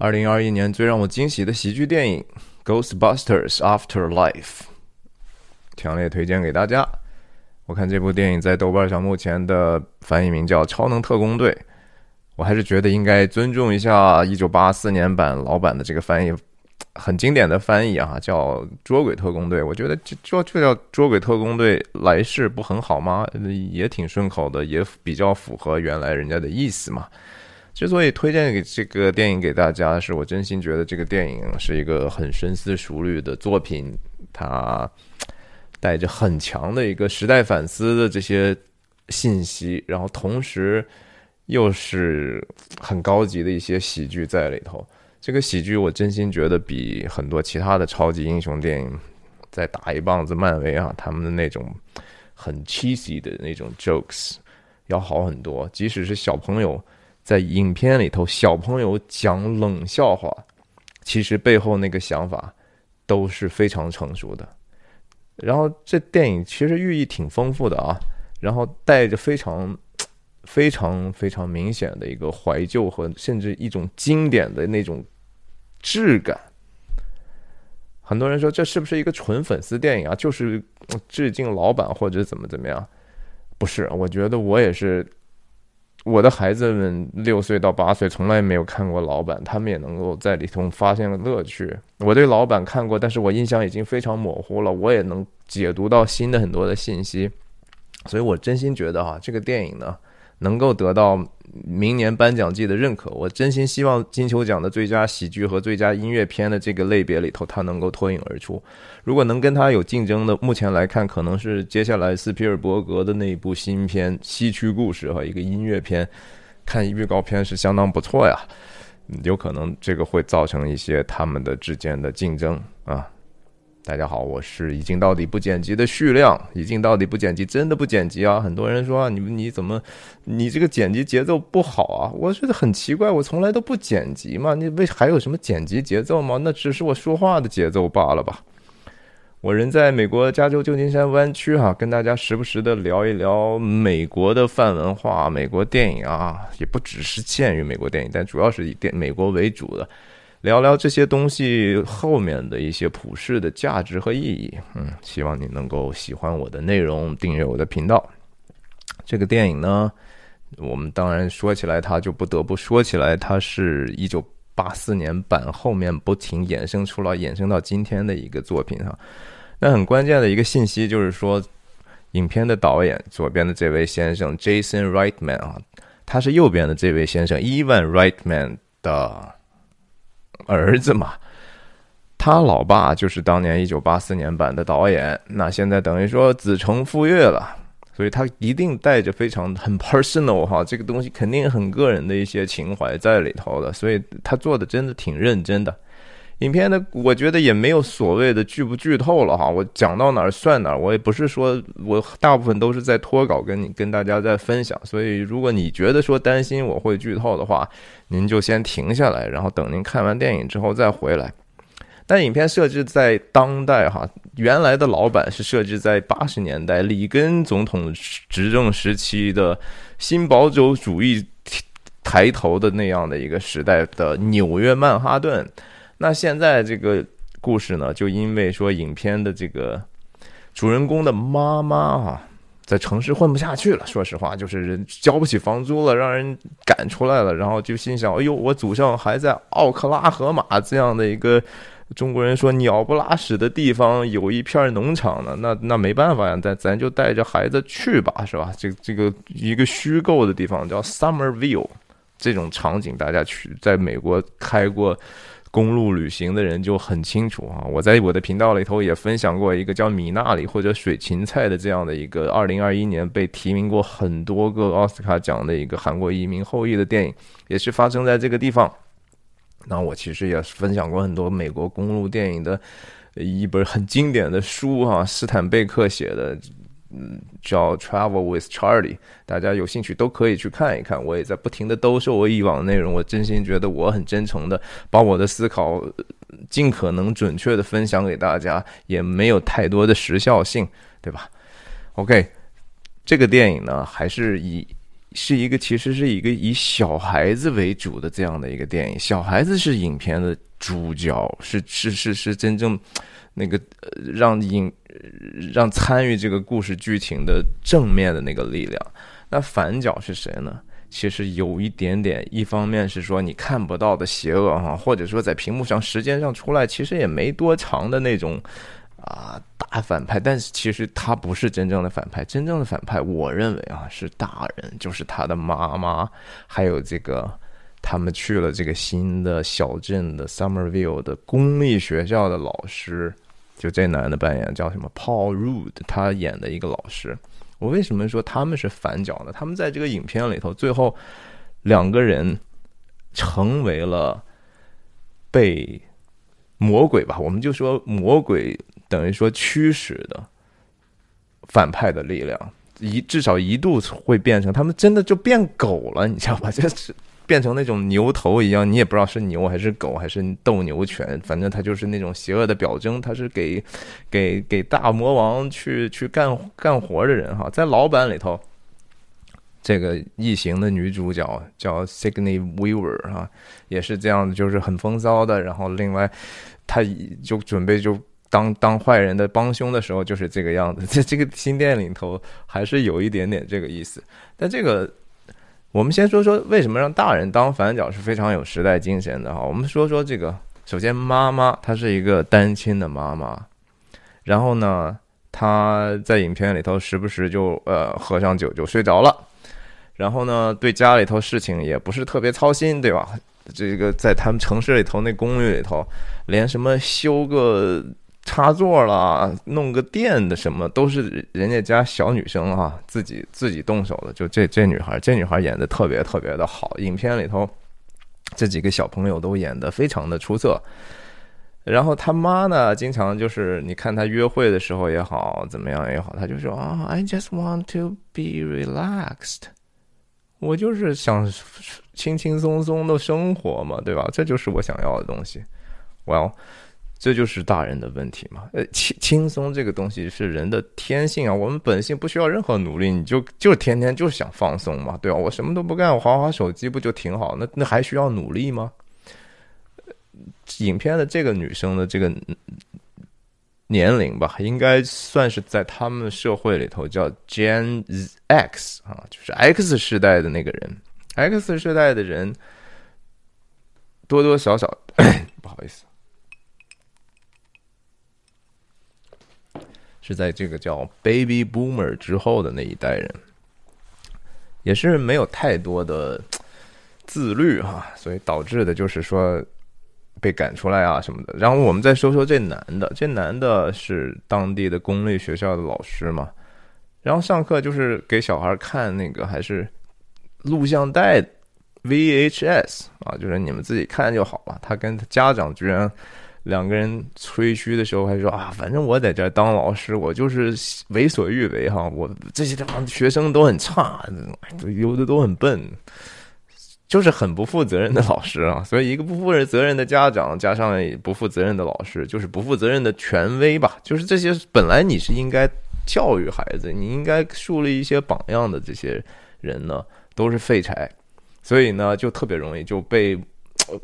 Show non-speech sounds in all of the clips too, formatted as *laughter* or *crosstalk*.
二零二一年最让我惊喜的喜剧电影《Ghostbusters Afterlife》，强烈推荐给大家。我看这部电影在豆瓣上目前的翻译名叫《超能特工队》，我还是觉得应该尊重一下一九八四年版老版的这个翻译，很经典的翻译啊，叫《捉鬼特工队》。我觉得就就就叫《捉鬼特工队》来世不很好吗？也挺顺口的，也比较符合原来人家的意思嘛。之所以推荐给这个电影给大家，是我真心觉得这个电影是一个很深思熟虑的作品，它带着很强的一个时代反思的这些信息，然后同时又是很高级的一些喜剧在里头。这个喜剧我真心觉得比很多其他的超级英雄电影，在打一棒子漫威啊，他们的那种很 cheesy 的那种 jokes 要好很多，即使是小朋友。在影片里头，小朋友讲冷笑话，其实背后那个想法都是非常成熟的。然后这电影其实寓意挺丰富的啊，然后带着非常、非常、非常明显的一个怀旧和甚至一种经典的那种质感。很多人说这是不是一个纯粉丝电影啊？就是致敬老版或者怎么怎么样？不是，我觉得我也是。我的孩子们六岁到八岁从来没有看过老板，他们也能够在里头发现乐趣。我对老板看过，但是我印象已经非常模糊了，我也能解读到新的很多的信息，所以我真心觉得哈，这个电影呢。能够得到明年颁奖季的认可，我真心希望金球奖的最佳喜剧和最佳音乐片的这个类别里头，它能够脱颖而出。如果能跟它有竞争的，目前来看，可能是接下来斯皮尔伯格的那一部新片《西区故事》和一个音乐片，看预告片是相当不错呀，有可能这个会造成一些他们的之间的竞争啊。大家好，我是已经到底不剪辑的旭亮。已经到底不剪辑，真的不剪辑啊！很多人说啊你你怎么，你这个剪辑节奏不好啊？我觉得很奇怪，我从来都不剪辑嘛，你为还有什么剪辑节奏吗？那只是我说话的节奏罢了吧。我人在美国加州旧金山湾区哈，跟大家时不时的聊一聊美国的泛文化、美国电影啊，也不只是限于美国电影，但主要是以电美国为主的。聊聊这些东西后面的一些普世的价值和意义，嗯，希望你能够喜欢我的内容，订阅我的频道。这个电影呢，我们当然说起来，它就不得不说起来，它是一九八四年版后面不停衍生出来、衍生到今天的一个作品哈。那很关键的一个信息就是说，影片的导演左边的这位先生 Jason Reitman 啊，他是右边的这位先生 Evan Reitman 的。儿子嘛，他老爸就是当年一九八四年版的导演，那现在等于说子承父业了，所以他一定带着非常很 personal 哈，这个东西肯定很个人的一些情怀在里头的，所以他做的真的挺认真的。影片呢，我觉得也没有所谓的剧不剧透了哈，我讲到哪儿算哪儿，我也不是说我大部分都是在脱稿跟你跟大家在分享，所以如果你觉得说担心我会剧透的话，您就先停下来，然后等您看完电影之后再回来。但影片设置在当代哈，原来的老版是设置在八十年代里根总统执政时期的新保守主义抬头的那样的一个时代的纽约曼哈顿。那现在这个故事呢，就因为说影片的这个主人公的妈妈啊，在城市混不下去了，说实话，就是人交不起房租了，让人赶出来了，然后就心想：哎呦，我祖上还在奥克拉荷马这样的一个中国人说鸟不拉屎的地方有一片农场呢，那那没办法呀，咱咱就带着孩子去吧，是吧？这这个一个虚构的地方叫 Summerville，这种场景大家去在美国开过。公路旅行的人就很清楚啊！我在我的频道里头也分享过一个叫米纳里或者水芹菜的这样的一个二零二一年被提名过很多个奥斯卡奖的一个韩国移民后裔的电影，也是发生在这个地方。那我其实也分享过很多美国公路电影的一本很经典的书哈，斯坦贝克写的。嗯，叫 Travel with Charlie，大家有兴趣都可以去看一看。我也在不停的兜售我以往的内容，我真心觉得我很真诚的把我的思考尽可能准确的分享给大家，也没有太多的时效性，对吧？OK，这个电影呢，还是以是一个其实是一个以小孩子为主的这样的一个电影，小孩子是影片的主角，是是是是真正那个让影让参与这个故事剧情的正面的那个力量。那反角是谁呢？其实有一点点，一方面是说你看不到的邪恶哈，或者说在屏幕上时间上出来，其实也没多长的那种啊大反派，但是其实他不是真正的反派，真正的反派，我认为啊是大人，就是他的妈妈，还有这个他们去了这个新的小镇的 Summerville 的公立学校的老师，就这男的扮演叫什么 Paul Rudd，他演的一个老师。我为什么说他们是反角呢？他们在这个影片里头，最后两个人成为了被魔鬼吧，我们就说魔鬼等于说驱使的反派的力量，一至少一度会变成他们真的就变狗了，你知道吧？这是。变成那种牛头一样，你也不知道是牛还是狗还是斗牛犬，反正他就是那种邪恶的表征。他是给给给大魔王去去干干活的人哈。在老版里头，这个异形的女主角叫 Sigourney Weaver 哈，也是这样的，就是很风骚的。然后另外，他就准备就当当坏人的帮凶的时候，就是这个样子。在这个新电影里头，还是有一点点这个意思。但这个。我们先说说为什么让大人当反角是非常有时代精神的哈。我们说说这个，首先妈妈她是一个单亲的妈妈，然后呢，她在影片里头时不时就呃喝上酒就睡着了，然后呢，对家里头事情也不是特别操心，对吧？这个在他们城市里头那公寓里头，连什么修个。插座啦，弄个电的什么都是人家家小女生啊，自己自己动手的。就这这女孩，这女孩演的特别特别的好。影片里头这几个小朋友都演的非常的出色。然后他妈呢，经常就是你看他约会的时候也好，怎么样也好，他就说啊，I just want to be relaxed，我就是想轻轻松松的生活嘛，对吧？这就是我想要的东西。Well。这就是大人的问题嘛？呃，轻轻松这个东西是人的天性啊，我们本性不需要任何努力，你就就天天就想放松嘛，对吧？我什么都不干，我划划手机不就挺好？那那还需要努力吗？影片的这个女生的这个年龄吧，应该算是在他们社会里头叫 Gen X 啊，就是 X 世代的那个人，X 世代的人多多少少 *coughs* 不好意思。是在这个叫 Baby Boomer 之后的那一代人，也是没有太多的自律哈，所以导致的就是说被赶出来啊什么的。然后我们再说说这男的，这男的是当地的公立学校的老师嘛，然后上课就是给小孩看那个还是录像带 VHS 啊，就是你们自己看就好了。他跟家长居然。两个人吹嘘的时候还说啊，反正我在这当老师，我就是为所欲为哈。我这些地方学生都很差，都有的都很笨，就是很不负责任的老师啊。所以一个不负责任的家长加上不负责任的老师，就是不负责任的权威吧。就是这些本来你是应该教育孩子，你应该树立一些榜样的这些人呢，都是废柴，所以呢就特别容易就被。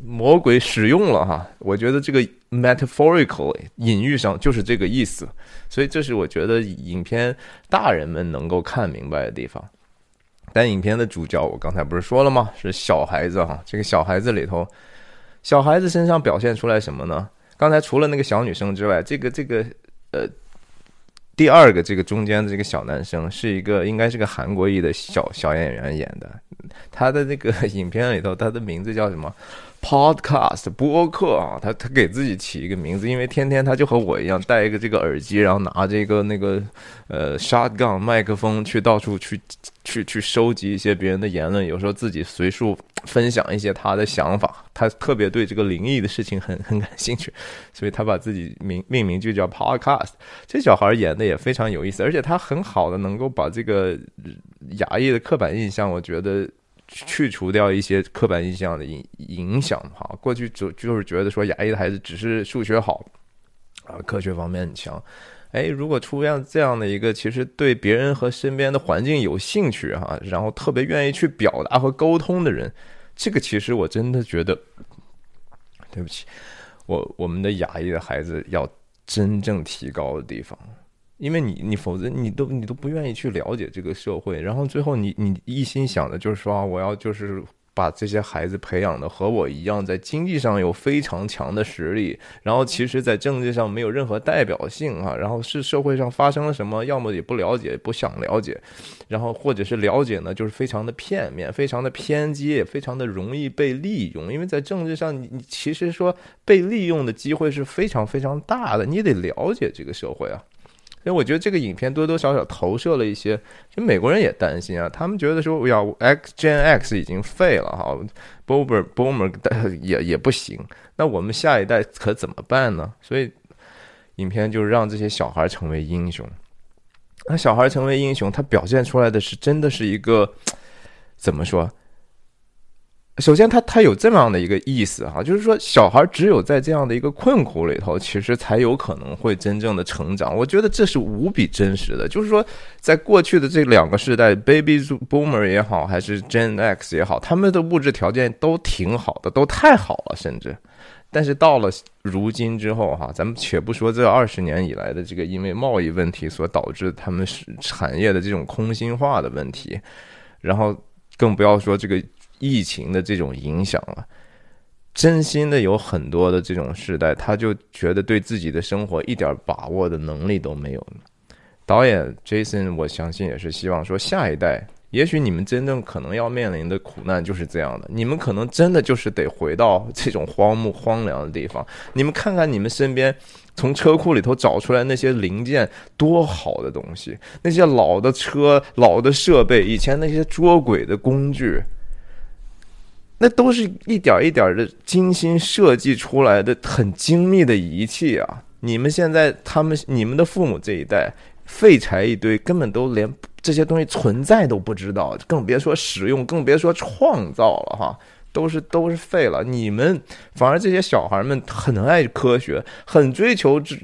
魔鬼使用了哈，我觉得这个 metaphorically 隐喻上就是这个意思，所以这是我觉得影片大人们能够看明白的地方。但影片的主角我刚才不是说了吗？是小孩子哈，这个小孩子里头，小孩子身上表现出来什么呢？刚才除了那个小女生之外，这个这个呃，第二个这个中间的这个小男生是一个应该是个韩国裔的小小演员演的，他的那个影片里头，他的名字叫什么？Podcast 播客啊，他他给自己起一个名字，因为天天他就和我一样戴一个这个耳机，然后拿这个那个呃 shotgun 麦克风去到处去去去收集一些别人的言论，有时候自己随处分享一些他的想法。他特别对这个灵异的事情很 *laughs* 很感兴趣，所以他把自己名命名就叫 Podcast。这小孩演的也非常有意思，而且他很好的能够把这个牙医的刻板印象，我觉得。去除掉一些刻板印象的影影响哈，过去就就是觉得说亚裔的孩子只是数学好啊，科学方面很强，哎，如果出现这样的一个，其实对别人和身边的环境有兴趣哈，然后特别愿意去表达和沟通的人，这个其实我真的觉得，对不起，我我们的亚裔的孩子要真正提高的地方，因为你你否则你都你都不愿意去了解这个社会，然后最后你你一心想的就是说我要就是。把这些孩子培养的和我一样，在经济上有非常强的实力，然后其实，在政治上没有任何代表性啊，然后是社会上发生了什么，要么也不了解，不想了解，然后或者是了解呢，就是非常的片面，非常的偏激，也非常的容易被利用。因为在政治上，你你其实说被利用的机会是非常非常大的，你得了解这个社会啊。所以我觉得这个影片多多少少投射了一些，其实美国人也担心啊，他们觉得说，要 X Gen X 已经废了哈，Boomer Boomer *laughs* 也也不行，那我们下一代可怎么办呢？所以影片就让这些小孩成为英雄。那小孩成为英雄，他表现出来的是真的是一个怎么说？首先，他他有这么样的一个意思哈，就是说，小孩只有在这样的一个困苦里头，其实才有可能会真正的成长。我觉得这是无比真实的。就是说，在过去的这两个时代，Baby Boomer 也好，还是 Gen X 也好，他们的物质条件都挺好的，都太好了，甚至。但是到了如今之后哈，咱们且不说这二十年以来的这个因为贸易问题所导致他们是产业的这种空心化的问题，然后更不要说这个。疫情的这种影响了，真心的有很多的这种世代，他就觉得对自己的生活一点把握的能力都没有。导演 Jason，我相信也是希望说，下一代，也许你们真正可能要面临的苦难就是这样的，你们可能真的就是得回到这种荒木荒凉的地方，你们看看你们身边。从车库里头找出来那些零件，多好的东西！那些老的车、老的设备，以前那些捉鬼的工具。那都是一点一点的精心设计出来的很精密的仪器啊！你们现在他们你们的父母这一代废柴一堆，根本都连这些东西存在都不知道，更别说使用，更别说创造了哈！都是都是废了。你们反而这些小孩们很爱科学，很追求真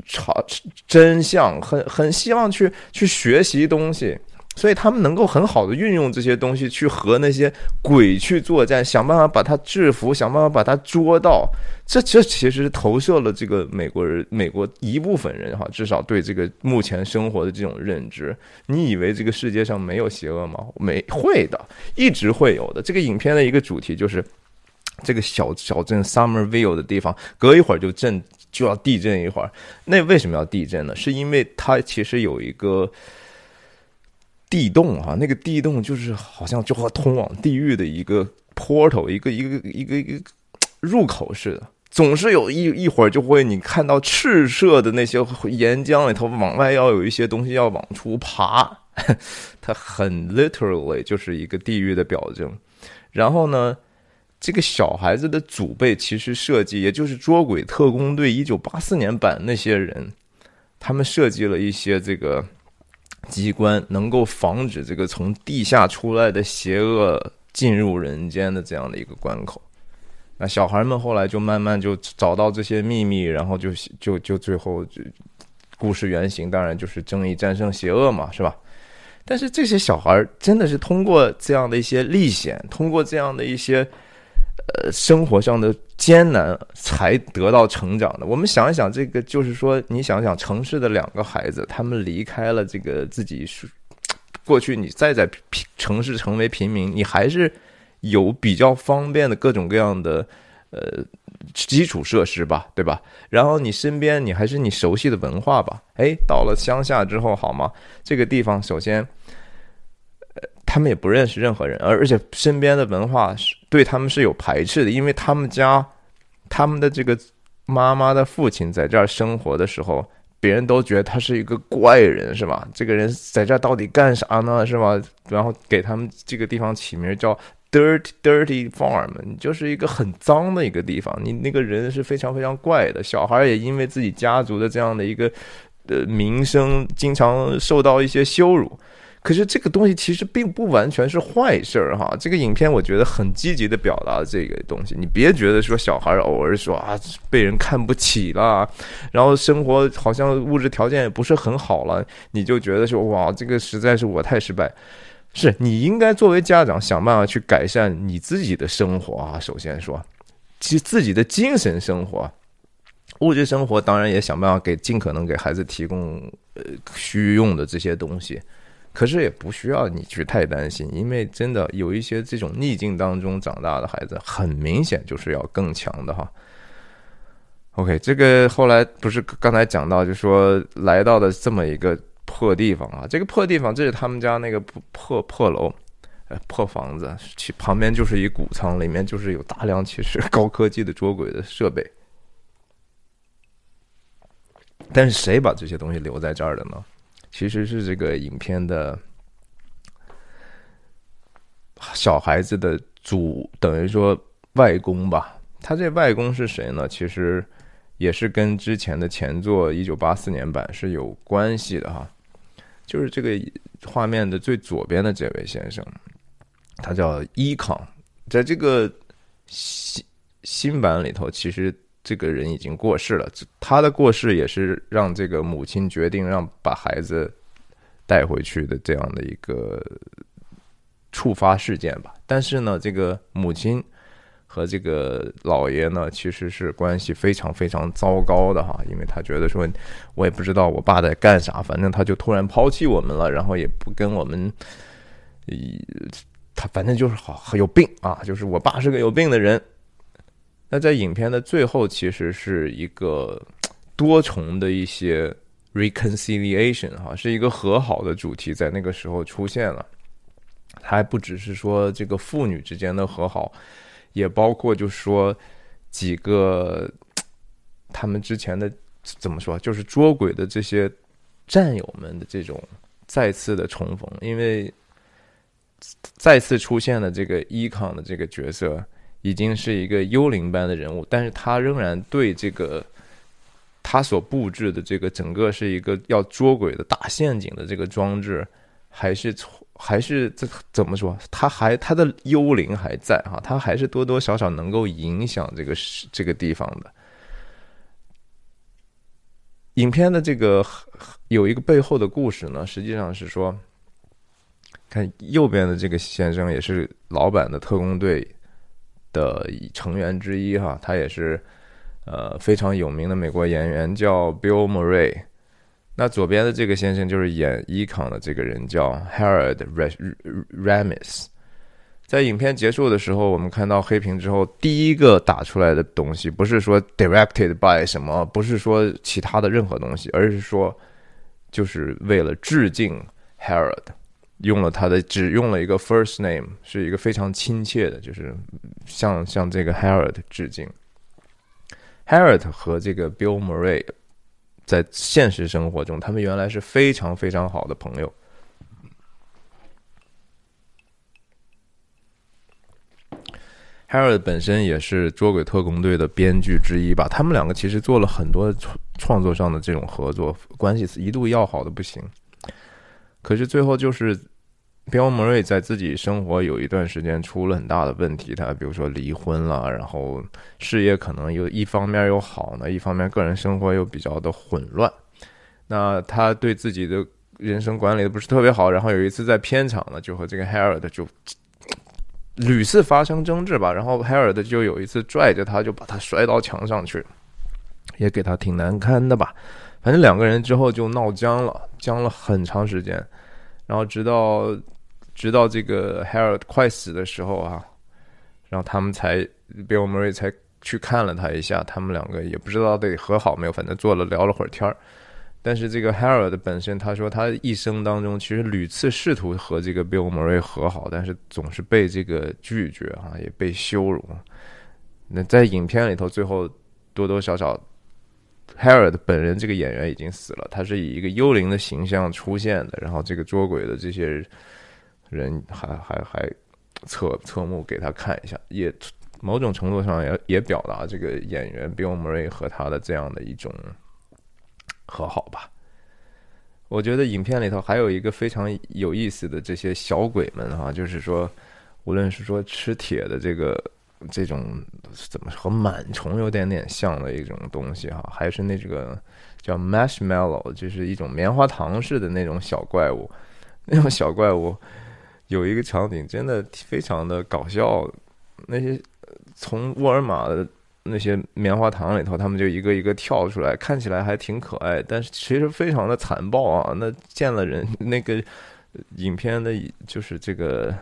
真相，很很希望去去学习东西。所以他们能够很好的运用这些东西去和那些鬼去作战，想办法把他制服，想办法把他捉到。这这其实投射了这个美国人、美国一部分人哈，至少对这个目前生活的这种认知。你以为这个世界上没有邪恶吗？没会的，一直会有的。这个影片的一个主题就是这个小小镇 Summerville 的地方，隔一会儿就震就要地震一会儿。那为什么要地震呢？是因为它其实有一个。地洞啊，那个地洞就是好像就和通往地狱的一个 portal，一个一个一个一个入口似的。总是有一一会儿就会你看到赤色的那些岩浆里头，往外要有一些东西要往出爬，它很 literally 就是一个地狱的表征。然后呢，这个小孩子的祖辈其实设计，也就是捉鬼特工队一九八四年版那些人，他们设计了一些这个。机关能够防止这个从地下出来的邪恶进入人间的这样的一个关口。那小孩们后来就慢慢就找到这些秘密，然后就就就最后就故事原型当然就是正义战胜邪恶嘛，是吧？但是这些小孩真的是通过这样的一些历险，通过这样的一些。呃，生活上的艰难才得到成长的。我们想一想，这个就是说，你想想，城市的两个孩子，他们离开了这个自己是 *tsk* 过去，你再在城市成为平民，你还是有比较方便的各种各样的呃基础设施吧，对吧？然后你身边你还是你熟悉的文化吧。哎，到了乡下之后，好吗？这个地方首先。他们也不认识任何人，而而且身边的文化是对他们是有排斥的，因为他们家他们的这个妈妈的父亲在这儿生活的时候，别人都觉得他是一个怪人，是吧？这个人在这儿到底干啥呢？是吧？然后给他们这个地方起名叫 “dirty dirty farm”，就是一个很脏的一个地方。你那个人是非常非常怪的，小孩也因为自己家族的这样的一个呃名声，经常受到一些羞辱。可是这个东西其实并不完全是坏事儿哈。这个影片我觉得很积极的表达这个东西。你别觉得说小孩偶尔说啊被人看不起了，然后生活好像物质条件也不是很好了，你就觉得说哇这个实在是我太失败。是你应该作为家长想办法去改善你自己的生活啊。首先说，其实自己的精神生活、物质生活当然也想办法给尽可能给孩子提供呃需用的这些东西。可是也不需要你去太担心，因为真的有一些这种逆境当中长大的孩子，很明显就是要更强的哈。OK，这个后来不是刚才讲到，就说来到的这么一个破地方啊，这个破地方这是他们家那个破破破楼，呃，破房子，其旁边就是一谷仓，里面就是有大量其实高科技的捉鬼的设备。但是谁把这些东西留在这儿的呢？其实是这个影片的小孩子的主，等于说外公吧。他这外公是谁呢？其实也是跟之前的前作一九八四年版是有关系的哈。就是这个画面的最左边的这位先生，他叫伊康，在这个新新版里头，其实。这个人已经过世了，他的过世也是让这个母亲决定让把孩子带回去的这样的一个触发事件吧。但是呢，这个母亲和这个老爷呢，其实是关系非常非常糟糕的哈，因为他觉得说，我也不知道我爸在干啥，反正他就突然抛弃我们了，然后也不跟我们，他反正就是好有病啊，就是我爸是个有病的人。那在影片的最后，其实是一个多重的一些 reconciliation 哈，是一个和好的主题，在那个时候出现了。它还不只是说这个父女之间的和好，也包括就说几个他们之前的怎么说，就是捉鬼的这些战友们的这种再次的重逢，因为再次出现了这个伊康的这个角色。已经是一个幽灵般的人物，但是他仍然对这个他所布置的这个整个是一个要捉鬼的大陷阱的这个装置，还是还是这怎么说？他还他的幽灵还在哈，他还是多多少少能够影响这个这个地方的。影片的这个有一个背后的故事呢，实际上是说，看右边的这个先生也是老版的特工队。的成员之一哈，他也是呃非常有名的美国演员，叫 Bill Murray。那左边的这个先生就是演伊康的这个人，叫 Harold Ramis。在影片结束的时候，我们看到黑屏之后，第一个打出来的东西不是说 directed by 什么，不是说其他的任何东西，而是说就是为了致敬 Harold。用了他的，只用了一个 first name，是一个非常亲切的，就是向向这个 Harold 致敬。Harold 和这个 Bill Murray 在现实生活中，他们原来是非常非常好的朋友。Harold 本身也是捉鬼特工队的编剧之一吧，他们两个其实做了很多创创作上的这种合作，关系一度要好的不行。可是最后就是。彪莫瑞在自己生活有一段时间出了很大的问题，他比如说离婚了，然后事业可能又一方面又好呢，一方面个人生活又比较的混乱。那他对自己的人生管理的不是特别好，然后有一次在片场呢，就和这个 Harold 就屡次发生争执吧，然后 Harold 就有一次拽着他就把他摔到墙上去，也给他挺难堪的吧。反正两个人之后就闹僵了，僵了很长时间，然后直到。直到这个 Harold 快死的时候啊，然后他们才 Bill Murray 才去看了他一下，他们两个也不知道到底和好没有，反正坐了聊了会儿天儿。但是这个 Harold 本身，他说他一生当中其实屡次试图和这个 Bill Murray 和好，但是总是被这个拒绝啊，也被羞辱。那在影片里头，最后多多少少，Harold 本人这个演员已经死了，他是以一个幽灵的形象出现的，然后这个捉鬼的这些人。人还还还侧侧目给他看一下，也某种程度上也也表达这个演员 Bill Murray 和他的这样的一种和好吧。我觉得影片里头还有一个非常有意思的这些小鬼们哈，就是说，无论是说吃铁的这个这种怎么和螨虫有点点像的一种东西哈，还是那这个叫 marshmallow，就是一种棉花糖似的那种小怪物，那种小怪物有一个场景真的非常的搞笑，那些从沃尔玛的。那些棉花糖里头，他们就一个一个跳出来，看起来还挺可爱，但是其实非常的残暴啊！那见了人，那个影片的，就是这个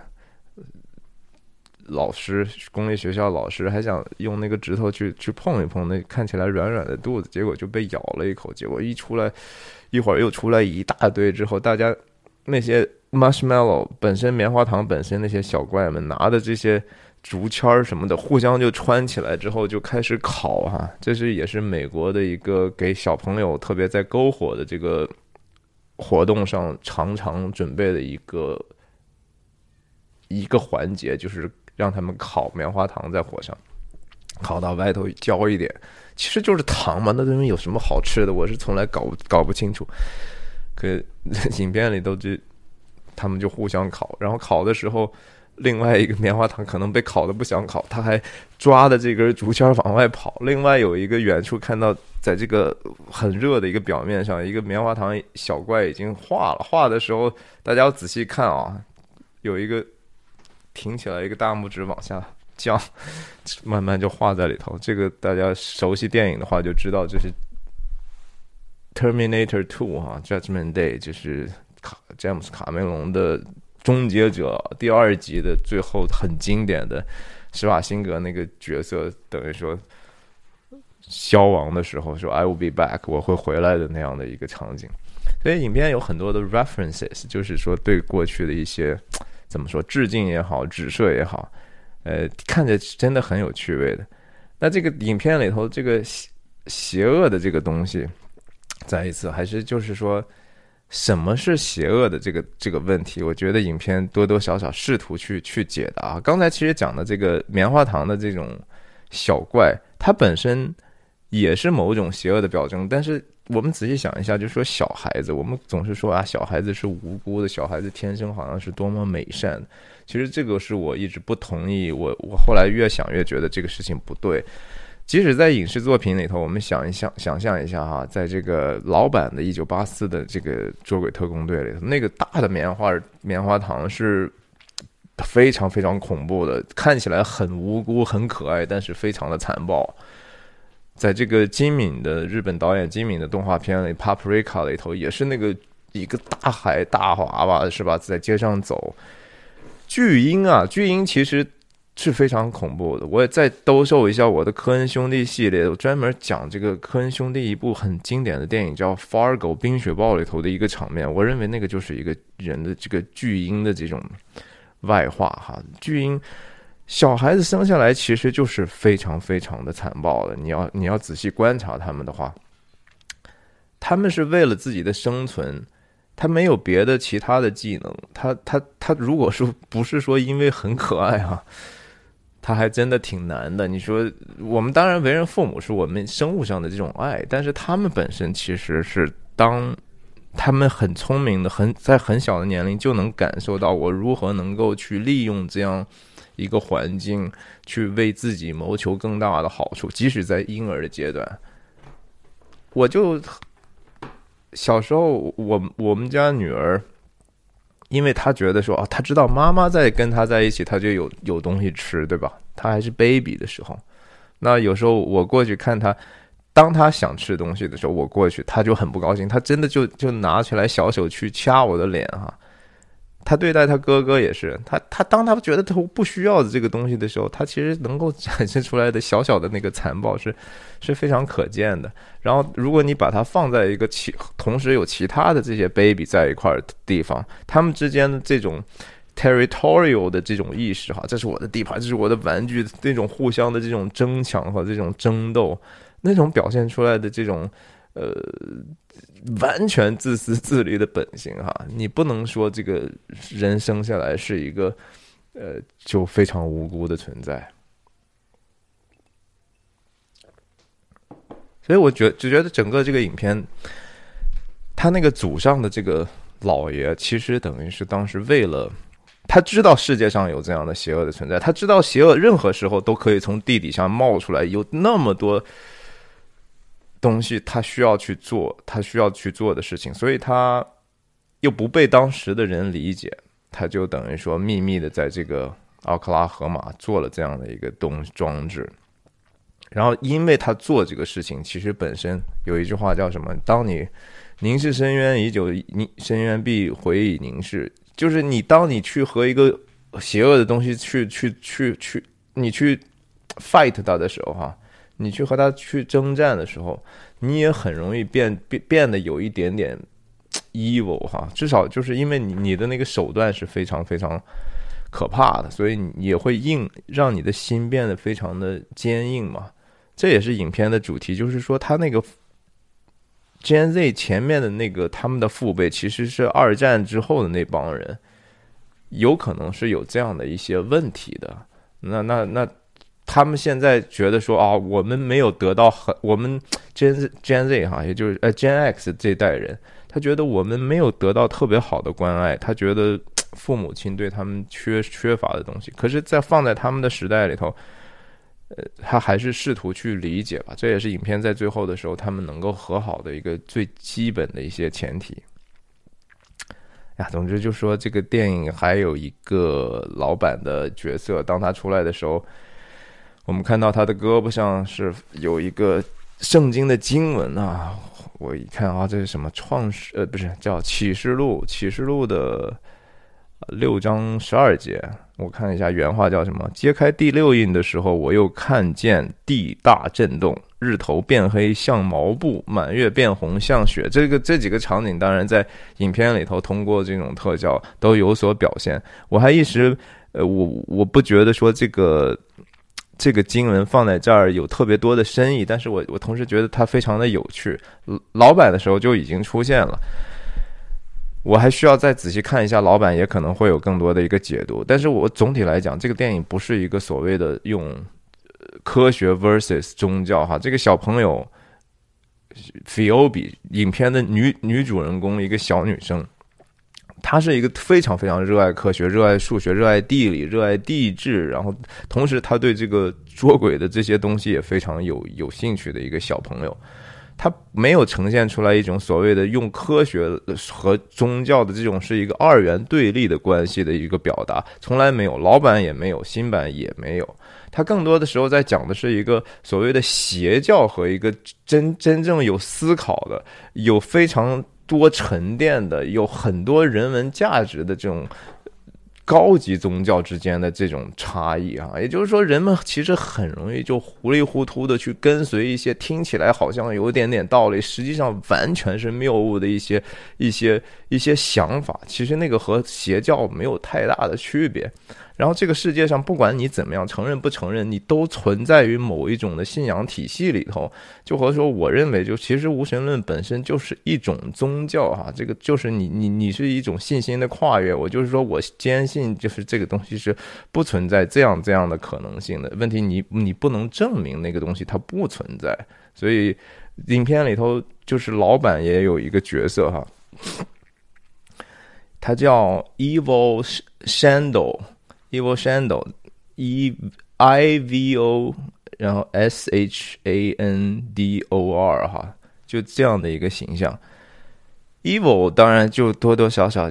老师，公立学校老师还想用那个指头去去碰一碰那看起来软软的肚子，结果就被咬了一口，结果一出来，一会儿又出来一大堆，之后大家那些 marshmallow 本身棉花糖本身那些小怪们拿的这些。竹签儿什么的，互相就穿起来之后就开始烤哈，这是也是美国的一个给小朋友特别在篝火的这个活动上常常准备的一个一个环节，就是让他们烤棉花糖在火上，烤到外头焦一点，其实就是糖嘛，那东西有什么好吃的？我是从来搞搞不清楚。可 *laughs* 影片里都就他们就互相烤，然后烤的时候。另外一个棉花糖可能被烤的不想烤，他还抓的这根竹签往外跑。另外有一个远处看到，在这个很热的一个表面上，一个棉花糖小怪已经化了。化的时候，大家要仔细看啊，有一个挺起来，一个大拇指往下降，慢慢就化在里头。这个大家熟悉电影的话就知道，这是《Terminator Two》哈，《Judgment Day》就是卡詹姆斯卡梅隆的。终结者第二集的最后很经典的施瓦辛格那个角色，等于说消亡的时候说 “I will be back”，我会回来的那样的一个场景。所以影片有很多的 references，就是说对过去的一些怎么说致敬也好，指涉也好，呃，看着真的很有趣味的。那这个影片里头这个邪恶的这个东西，再一次还是就是说。什么是邪恶的这个这个问题？我觉得影片多多少少试图去去解答。刚才其实讲的这个棉花糖的这种小怪，它本身也是某种邪恶的表征。但是我们仔细想一下，就说小孩子，我们总是说啊，小孩子是无辜的，小孩子天生好像是多么美善。其实这个是我一直不同意。我我后来越想越觉得这个事情不对。即使在影视作品里头，我们想一想，想象一下哈，在这个老版的《一九八四》的这个捉鬼特工队里头，那个大的棉花棉花糖是非常非常恐怖的，看起来很无辜、很可爱，但是非常的残暴。在这个金敏的日本导演金敏的动画片里，《Paprika》里头也是那个一个大海大娃娃是吧，在街上走，巨婴啊，巨婴其实。是非常恐怖的。我也再兜售一下我的科恩兄弟系列，我专门讲这个科恩兄弟一部很经典的电影叫《Fargo》冰雪暴里头的一个场面。我认为那个就是一个人的这个巨婴的这种外化哈。巨婴小孩子生下来其实就是非常非常的残暴的。你要你要仔细观察他们的话，他们是为了自己的生存。他没有别的其他的技能。他他他，如果说不是说因为很可爱哈。他还真的挺难的。你说，我们当然为人父母是我们生物上的这种爱，但是他们本身其实是当他们很聪明的，很在很小的年龄就能感受到我如何能够去利用这样一个环境去为自己谋求更大的好处，即使在婴儿的阶段。我就小时候，我我们家女儿。因为他觉得说啊，他知道妈妈在跟他在一起，他就有有东西吃，对吧？他还是 baby 的时候，那有时候我过去看他，当他想吃东西的时候，我过去，他就很不高兴，他真的就就拿起来小手去掐我的脸哈。他对待他哥哥也是，他他当他觉得他不需要的这个东西的时候，他其实能够展现出来的小小的那个残暴是是非常可见的。然后，如果你把它放在一个其同时有其他的这些 baby 在一块儿的地方，他们之间的这种 territorial 的这种意识哈，这是我的地盘，这是我的玩具，那种互相的这种争抢和这种争斗，那种表现出来的这种呃。完全自私自利的本性哈，你不能说这个人生下来是一个呃就非常无辜的存在，所以我觉就觉得整个这个影片，他那个祖上的这个老爷，其实等于是当时为了他知道世界上有这样的邪恶的存在，他知道邪恶任何时候都可以从地底下冒出来，有那么多东西他需要去做，他需要去做的事情，所以他又不被当时的人理解，他就等于说秘密的在这个奥克拉荷马做了这样的一个东装置。然后，因为他做这个事情，其实本身有一句话叫什么？当你凝视深渊已久，你深渊必回以凝视。就是你，当你去和一个邪恶的东西去去去去，你去 fight 它的时候，哈，你去和他去征战的时候，你也很容易变变变得有一点点 *tsk* evil 哈。至少就是因为你你的那个手段是非常非常可怕的，所以你也会硬让你的心变得非常的坚硬嘛。这也是影片的主题，就是说他那个 Gen Z 前面的那个他们的父辈，其实是二战之后的那帮人，有可能是有这样的一些问题的。那那那他们现在觉得说啊，我们没有得到很我们 Gen Gen Z 哈，也就是呃 Gen X 这代人，他觉得我们没有得到特别好的关爱，他觉得父母亲对他们缺缺乏的东西。可是，在放在他们的时代里头。呃，他还是试图去理解吧，这也是影片在最后的时候他们能够和好的一个最基本的一些前提。呀，总之就说这个电影还有一个老板的角色，当他出来的时候，我们看到他的胳膊上是有一个圣经的经文啊，我一看啊，这是什么创世呃，不是叫启示录，启示录的六章十二节。我看一下原话叫什么？揭开第六印的时候，我又看见地大震动，日头变黑像毛布，满月变红像雪。这个这几个场景，当然在影片里头通过这种特效都有所表现。我还一时，呃，我我不觉得说这个这个经文放在这儿有特别多的深意，但是我我同时觉得它非常的有趣。老版的时候就已经出现了。我还需要再仔细看一下，老板也可能会有更多的一个解读。但是我总体来讲，这个电影不是一个所谓的用科学 versus 宗教哈。这个小朋友 Phoebe 影片的女女主人公，一个小女生，他是一个非常非常热爱科学、热爱数学、热爱地理、热爱地质，然后同时他对这个捉鬼的这些东西也非常有有兴趣的一个小朋友。他没有呈现出来一种所谓的用科学和宗教的这种是一个二元对立的关系的一个表达，从来没有，老版也没有，新版也没有。他更多的时候在讲的是一个所谓的邪教和一个真真正有思考的、有非常多沉淀的、有很多人文价值的这种。高级宗教之间的这种差异啊，也就是说，人们其实很容易就糊里糊涂的去跟随一些听起来好像有点点道理，实际上完全是谬误的一些一些一些想法。其实那个和邪教没有太大的区别。然后这个世界上，不管你怎么样承认不承认，你都存在于某一种的信仰体系里头。就和说，我认为，就其实无神论本身就是一种宗教哈，这个就是你你你是一种信心的跨越。我就是说我坚信，就是这个东西是不存在这样这样的可能性的问题。你你不能证明那个东西它不存在。所以影片里头就是老板也有一个角色哈，他叫 Evil Shandle。Evil Shandle，E I V O，然后 S H A N D O R，哈，就这样的一个形象。Evil 当然就多多少少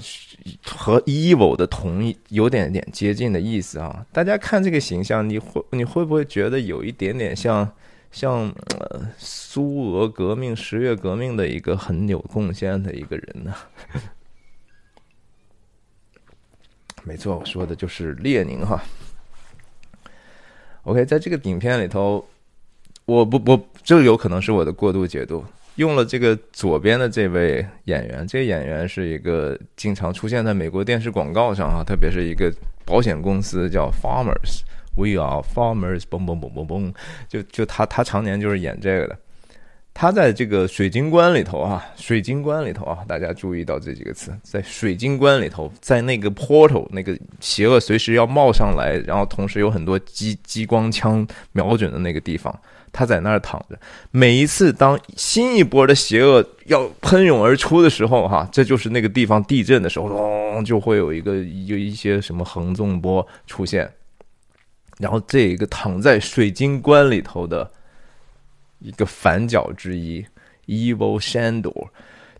和 Evil 的同一有点点接近的意思啊。大家看这个形象，你会你会不会觉得有一点点像像苏俄革命、十月革命的一个很有贡献的一个人呢？没错，我说的就是列宁哈。OK，在这个影片里头，我不我这有可能是我的过度解读，用了这个左边的这位演员，这个演员是一个经常出现在美国电视广告上哈，特别是一个保险公司叫 Farmers，We are Farmers，嘣嘣嘣嘣嘣，就就他他常年就是演这个的。他在这个水晶棺里头啊，水晶棺里头啊，大家注意到这几个词，在水晶棺里头，在那个 portal 那个邪恶随时要冒上来，然后同时有很多激激光枪瞄准的那个地方，他在那儿躺着。每一次当新一波的邪恶要喷涌而出的时候，哈，这就是那个地方地震的时候，咚，就会有一个有一些什么横纵波出现，然后这一个躺在水晶棺里头的。一个反角之一，Evil Shandor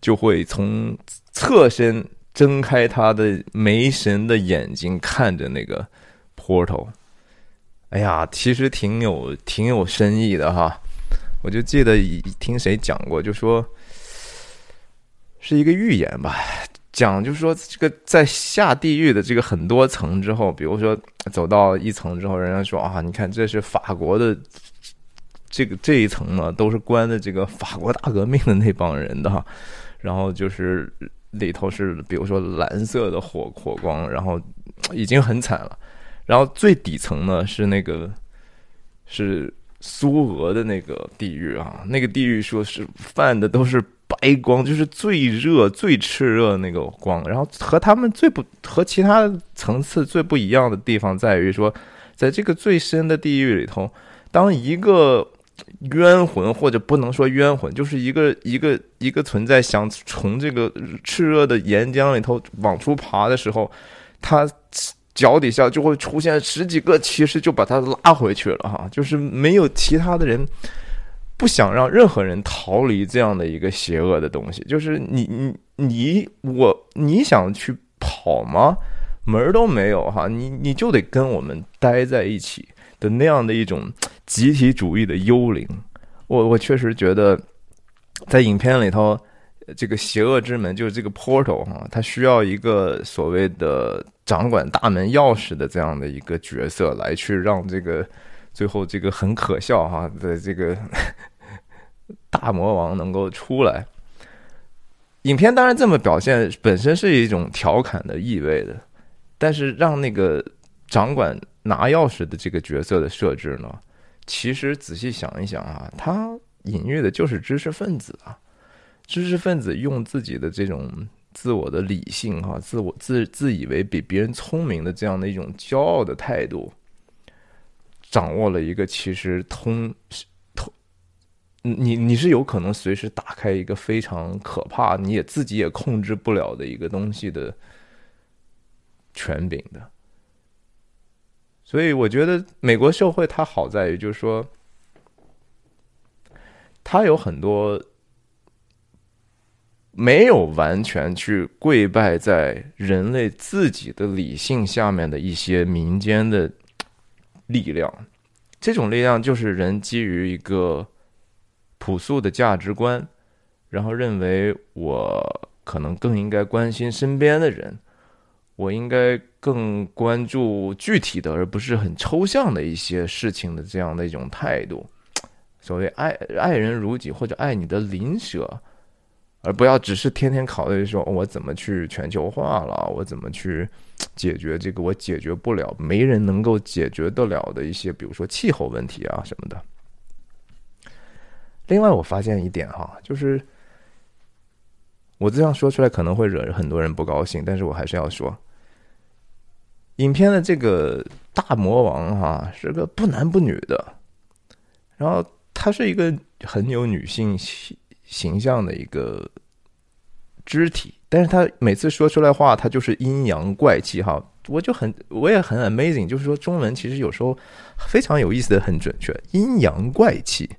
就会从侧身睁开他的没神的眼睛，看着那个 portal。哎呀，其实挺有挺有深意的哈。我就记得听谁讲过，就说是一个预言吧，讲就说这个在下地狱的这个很多层之后，比如说走到一层之后，人家说啊，你看这是法国的。这个这一层呢，都是关的这个法国大革命的那帮人的哈，然后就是里头是比如说蓝色的火火光，然后已经很惨了，然后最底层呢是那个是苏俄的那个地狱啊，那个地狱说是泛的都是白光，就是最热最炽热的那个光，然后和他们最不和其他层次最不一样的地方在于说，在这个最深的地狱里头，当一个冤魂或者不能说冤魂，就是一个一个一个存在想从这个炽热的岩浆里头往出爬的时候，他脚底下就会出现十几个，其实就把他拉回去了哈。就是没有其他的人不想让任何人逃离这样的一个邪恶的东西。就是你你你我你想去跑吗？门儿都没有哈。你你就得跟我们待在一起。的那样的一种集体主义的幽灵，我我确实觉得，在影片里头，这个邪恶之门就是这个 portal 哈，它需要一个所谓的掌管大门钥匙的这样的一个角色来去让这个最后这个很可笑哈的这个 *laughs* 大魔王能够出来。影片当然这么表现本身是一种调侃的意味的，但是让那个掌管。拿钥匙的这个角色的设置呢，其实仔细想一想啊，他隐喻的就是知识分子啊，知识分子用自己的这种自我的理性哈，自我自自以为比别人聪明的这样的一种骄傲的态度，掌握了一个其实通通，你你是有可能随时打开一个非常可怕，你也自己也控制不了的一个东西的权柄的。所以我觉得美国社会它好在于，就是说，它有很多没有完全去跪拜在人类自己的理性下面的一些民间的力量。这种力量就是人基于一个朴素的价值观，然后认为我可能更应该关心身边的人。我应该更关注具体的，而不是很抽象的一些事情的这样的一种态度。所谓爱爱人如己，或者爱你的邻舍，而不要只是天天考虑说我怎么去全球化了，我怎么去解决这个我解决不了、没人能够解决得了的一些，比如说气候问题啊什么的。另外，我发现一点哈，就是我这样说出来可能会惹很多人不高兴，但是我还是要说。影片的这个大魔王哈是个不男不女的，然后他是一个很有女性形形象的一个肢体，但是他每次说出来话，他就是阴阳怪气哈，我就很我也很 amazing，就是说中文其实有时候非常有意思的很准确，阴阳怪气，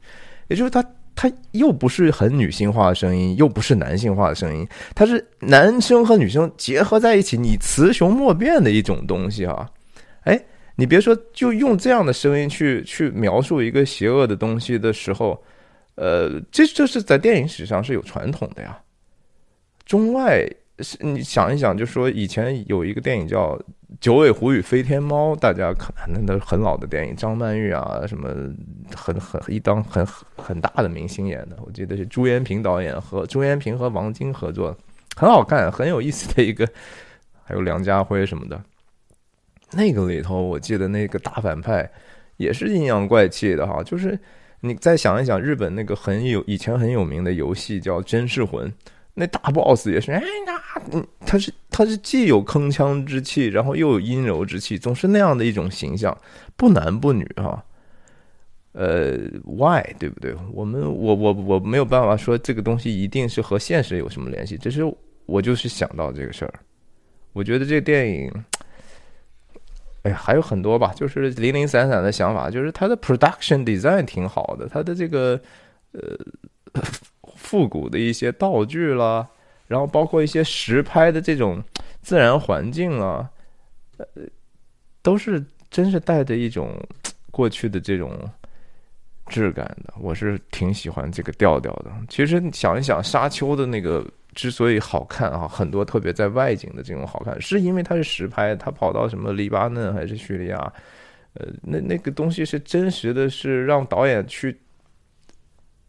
也就是他。他又不是很女性化的声音，又不是男性化的声音，他是男生和女生结合在一起，你雌雄莫辨的一种东西啊。哎，你别说，就用这样的声音去去描述一个邪恶的东西的时候，呃，这这是在电影史上是有传统的呀。中外你想一想，就说以前有一个电影叫。九尾狐与飞天猫，大家可能那都很老的电影，张曼玉啊，什么很很一当很很大的明星演的，我记得是朱延平导演和朱延平和王晶合作，很好看，很有意思的一个，还有梁家辉什么的，那个里头我记得那个大反派也是阴阳怪气的哈，就是你再想一想，日本那个很有以前很有名的游戏叫《真世魂》，那大 boss 也是，哎呀，嗯，他是他是既有铿锵之气，然后又有阴柔之气，总是那样的一种形象，不男不女哈。呃，why 对不对？我们我我我没有办法说这个东西一定是和现实有什么联系，只是我就是想到这个事儿。我觉得这个电影，哎呀，还有很多吧，就是零零散散的想法，就是它的 production design 挺好的，它的这个呃复古的一些道具啦，然后包括一些实拍的这种自然环境啊，呃，都是真是带着一种过去的这种。质感的，我是挺喜欢这个调调的。其实想一想，沙丘的那个之所以好看啊，很多特别在外景的这种好看，是因为它是实拍，它跑到什么黎巴嫩还是叙利亚，呃，那那个东西是真实的，是让导演去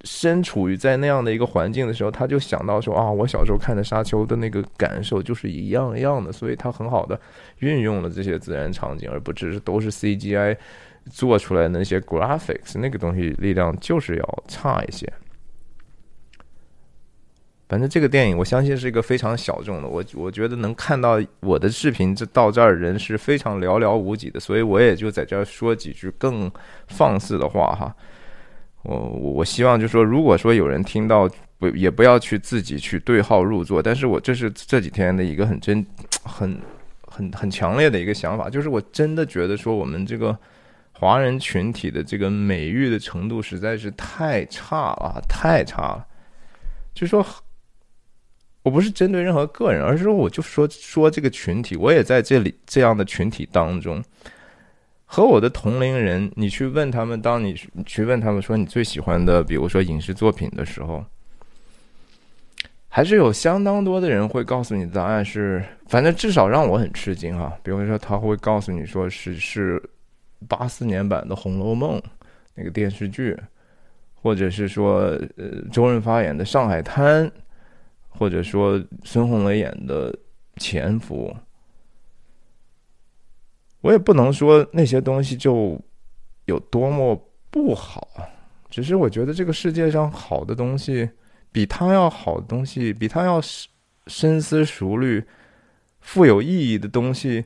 身处于在那样的一个环境的时候，他就想到说啊，我小时候看的沙丘的那个感受就是一样一样的，所以他很好的运用了这些自然场景，而不只是都是 *laughs* CGI。做出来的那些 graphics 那个东西力量就是要差一些。反正这个电影我相信是一个非常小众的，我我觉得能看到我的视频这到这儿人是非常寥寥无几的，所以我也就在这儿说几句更放肆的话哈。我我我希望就说，如果说有人听到不也不要去自己去对号入座，但是我这是这几天的一个很真很很很强烈的一个想法，就是我真的觉得说我们这个。华人群体的这个美誉的程度实在是太差了，太差了。就说，我不是针对任何个人，而是说，我就说说这个群体，我也在这里这样的群体当中，和我的同龄人，你去问他们，当你去问他们说你最喜欢的，比如说影视作品的时候，还是有相当多的人会告诉你答案是，反正至少让我很吃惊哈。比如说，他会告诉你说是是。八四年版的《红楼梦》那个电视剧，或者是说呃周润发演的《上海滩》，或者说孙红雷演的《潜伏》，我也不能说那些东西就有多么不好，只是我觉得这个世界上好的东西，比他要好的东西，比他要深思熟虑、富有意义的东西。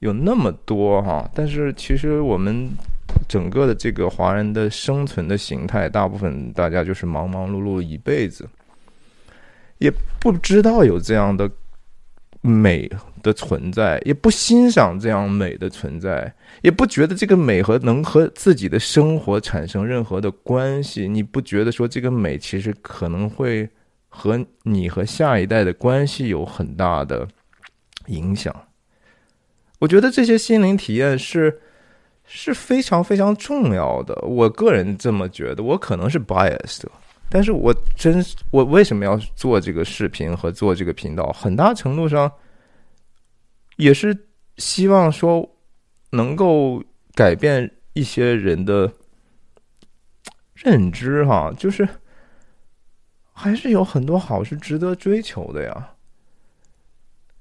有那么多哈，但是其实我们整个的这个华人的生存的形态，大部分大家就是忙忙碌碌一辈子，也不知道有这样的美的存在，也不欣赏这样美的存在，也不觉得这个美和能和自己的生活产生任何的关系。你不觉得说这个美其实可能会和你和下一代的关系有很大的影响？我觉得这些心灵体验是是非常非常重要的。我个人这么觉得，我可能是 biased，但是我真我为什么要做这个视频和做这个频道？很大程度上也是希望说能够改变一些人的认知，哈，就是还是有很多好是值得追求的呀。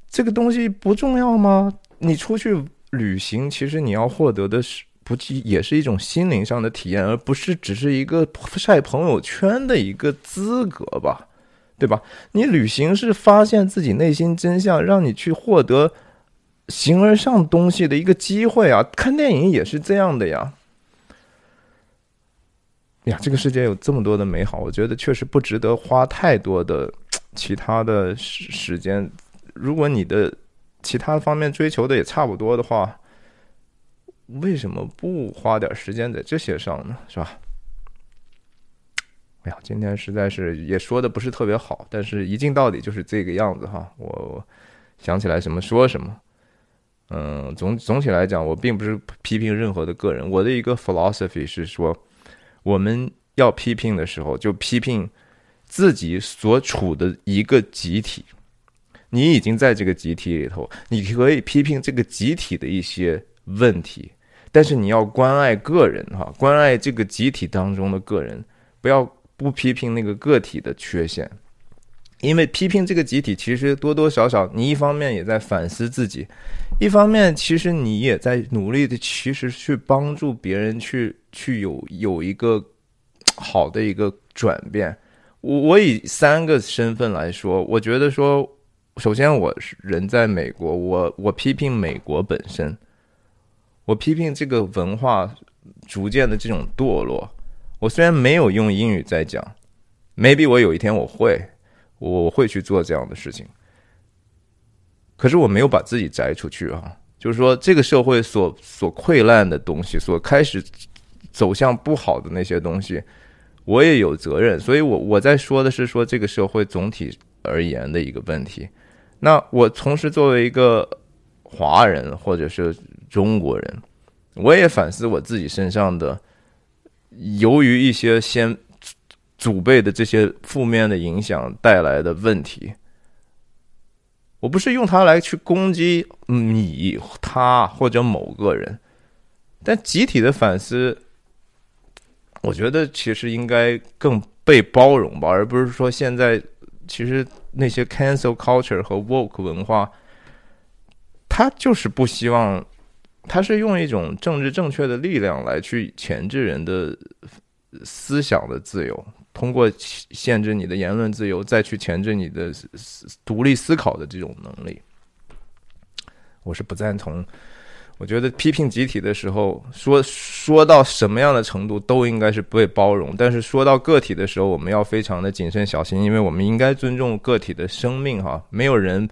这个东西不重要吗？你出去旅行，其实你要获得的是不计也是一种心灵上的体验，而不是只是一个晒朋友圈的一个资格吧，对吧？你旅行是发现自己内心真相，让你去获得形而上东西的一个机会啊！看电影也是这样的呀。呀，这个世界有这么多的美好，我觉得确实不值得花太多的其他的时时间。如果你的其他方面追求的也差不多的话，为什么不花点时间在这些上呢？是吧？哎呀，今天实在是也说的不是特别好，但是一镜到底就是这个样子哈。我想起来什么说什么。嗯，总总体来讲，我并不是批评任何的个人。我的一个 philosophy 是说，我们要批评的时候，就批评自己所处的一个集体。你已经在这个集体里头，你可以批评这个集体的一些问题，但是你要关爱个人哈，关爱这个集体当中的个人，不要不批评那个个体的缺陷，因为批评这个集体，其实多多少少你一方面也在反思自己，一方面其实你也在努力的，其实去帮助别人去去有有一个好的一个转变。我我以三个身份来说，我觉得说，首先我是人在美国，我我批评美国本身，我批评这个文化逐渐的这种堕落。我虽然没有用英语在讲，maybe 我有一天我会，我会去做这样的事情。可是我没有把自己摘出去啊，就是说这个社会所所溃烂的东西，所开始走向不好的那些东西。我也有责任，所以我我在说的是说这个社会总体而言的一个问题。那我同时作为一个华人或者是中国人，我也反思我自己身上的，由于一些先祖辈的这些负面的影响带来的问题。我不是用它来去攻击你、他或者某个人，但集体的反思。我觉得其实应该更被包容吧，而不是说现在其实那些 cancel culture 和 woke 文化，他就是不希望，他是用一种政治正确的力量来去钳制人的思想的自由，通过限制你的言论自由，再去钳制你的独立思考的这种能力。我是不赞同。我觉得批评集体的时候，说说到什么样的程度都应该是被包容，但是说到个体的时候，我们要非常的谨慎小心，因为我们应该尊重个体的生命，哈，没有人，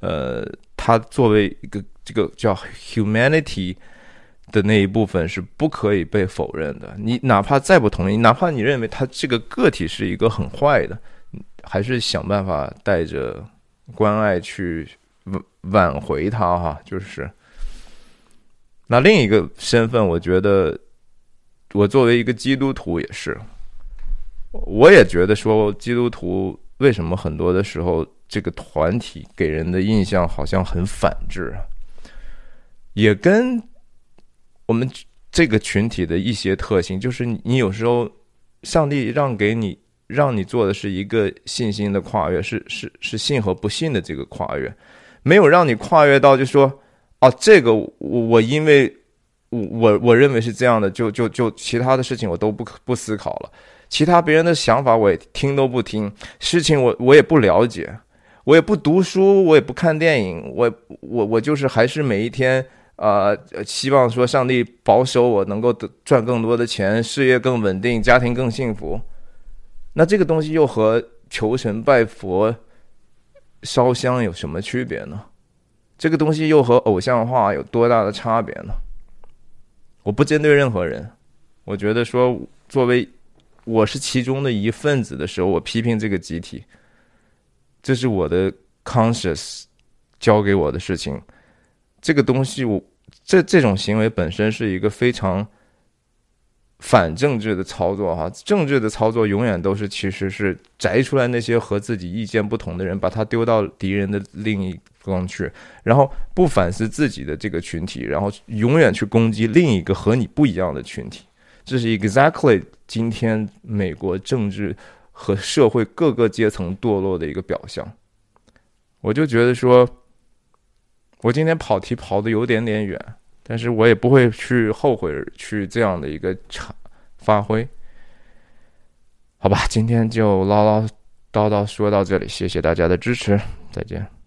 呃，他作为一个这个叫 humanity 的那一部分是不可以被否认的。你哪怕再不同意，哪怕你认为他这个个体是一个很坏的，还是想办法带着关爱去挽挽回他，哈，就是。那另一个身份，我觉得，我作为一个基督徒也是，我也觉得说，基督徒为什么很多的时候，这个团体给人的印象好像很反智，也跟我们这个群体的一些特性，就是你有时候，上帝让给你，让你做的是一个信心的跨越，是是是信和不信的这个跨越，没有让你跨越到就说。哦，这个我我因为我我我认为是这样的，就就就其他的事情我都不不思考了，其他别人的想法我也听都不听，事情我我也不了解，我也不读书，我也不看电影，我我我就是还是每一天啊，希望说上帝保守我能够赚更多的钱，事业更稳定，家庭更幸福。那这个东西又和求神拜佛、烧香有什么区别呢？这个东西又和偶像化有多大的差别呢？我不针对任何人，我觉得说作为我是其中的一份子的时候，我批评这个集体，这是我的 conscious 教给我的事情。这个东西，我这这种行为本身是一个非常。反政治的操作，哈，政治的操作永远都是其实是摘出来那些和自己意见不同的人，把他丢到敌人的另一方去，然后不反思自己的这个群体，然后永远去攻击另一个和你不一样的群体。这是 exactly 今天美国政治和社会各个阶层堕落的一个表象。我就觉得说，我今天跑题跑的有点点远。但是我也不会去后悔去这样的一个场发挥，好吧，今天就唠唠叨叨说到这里，谢谢大家的支持，再见。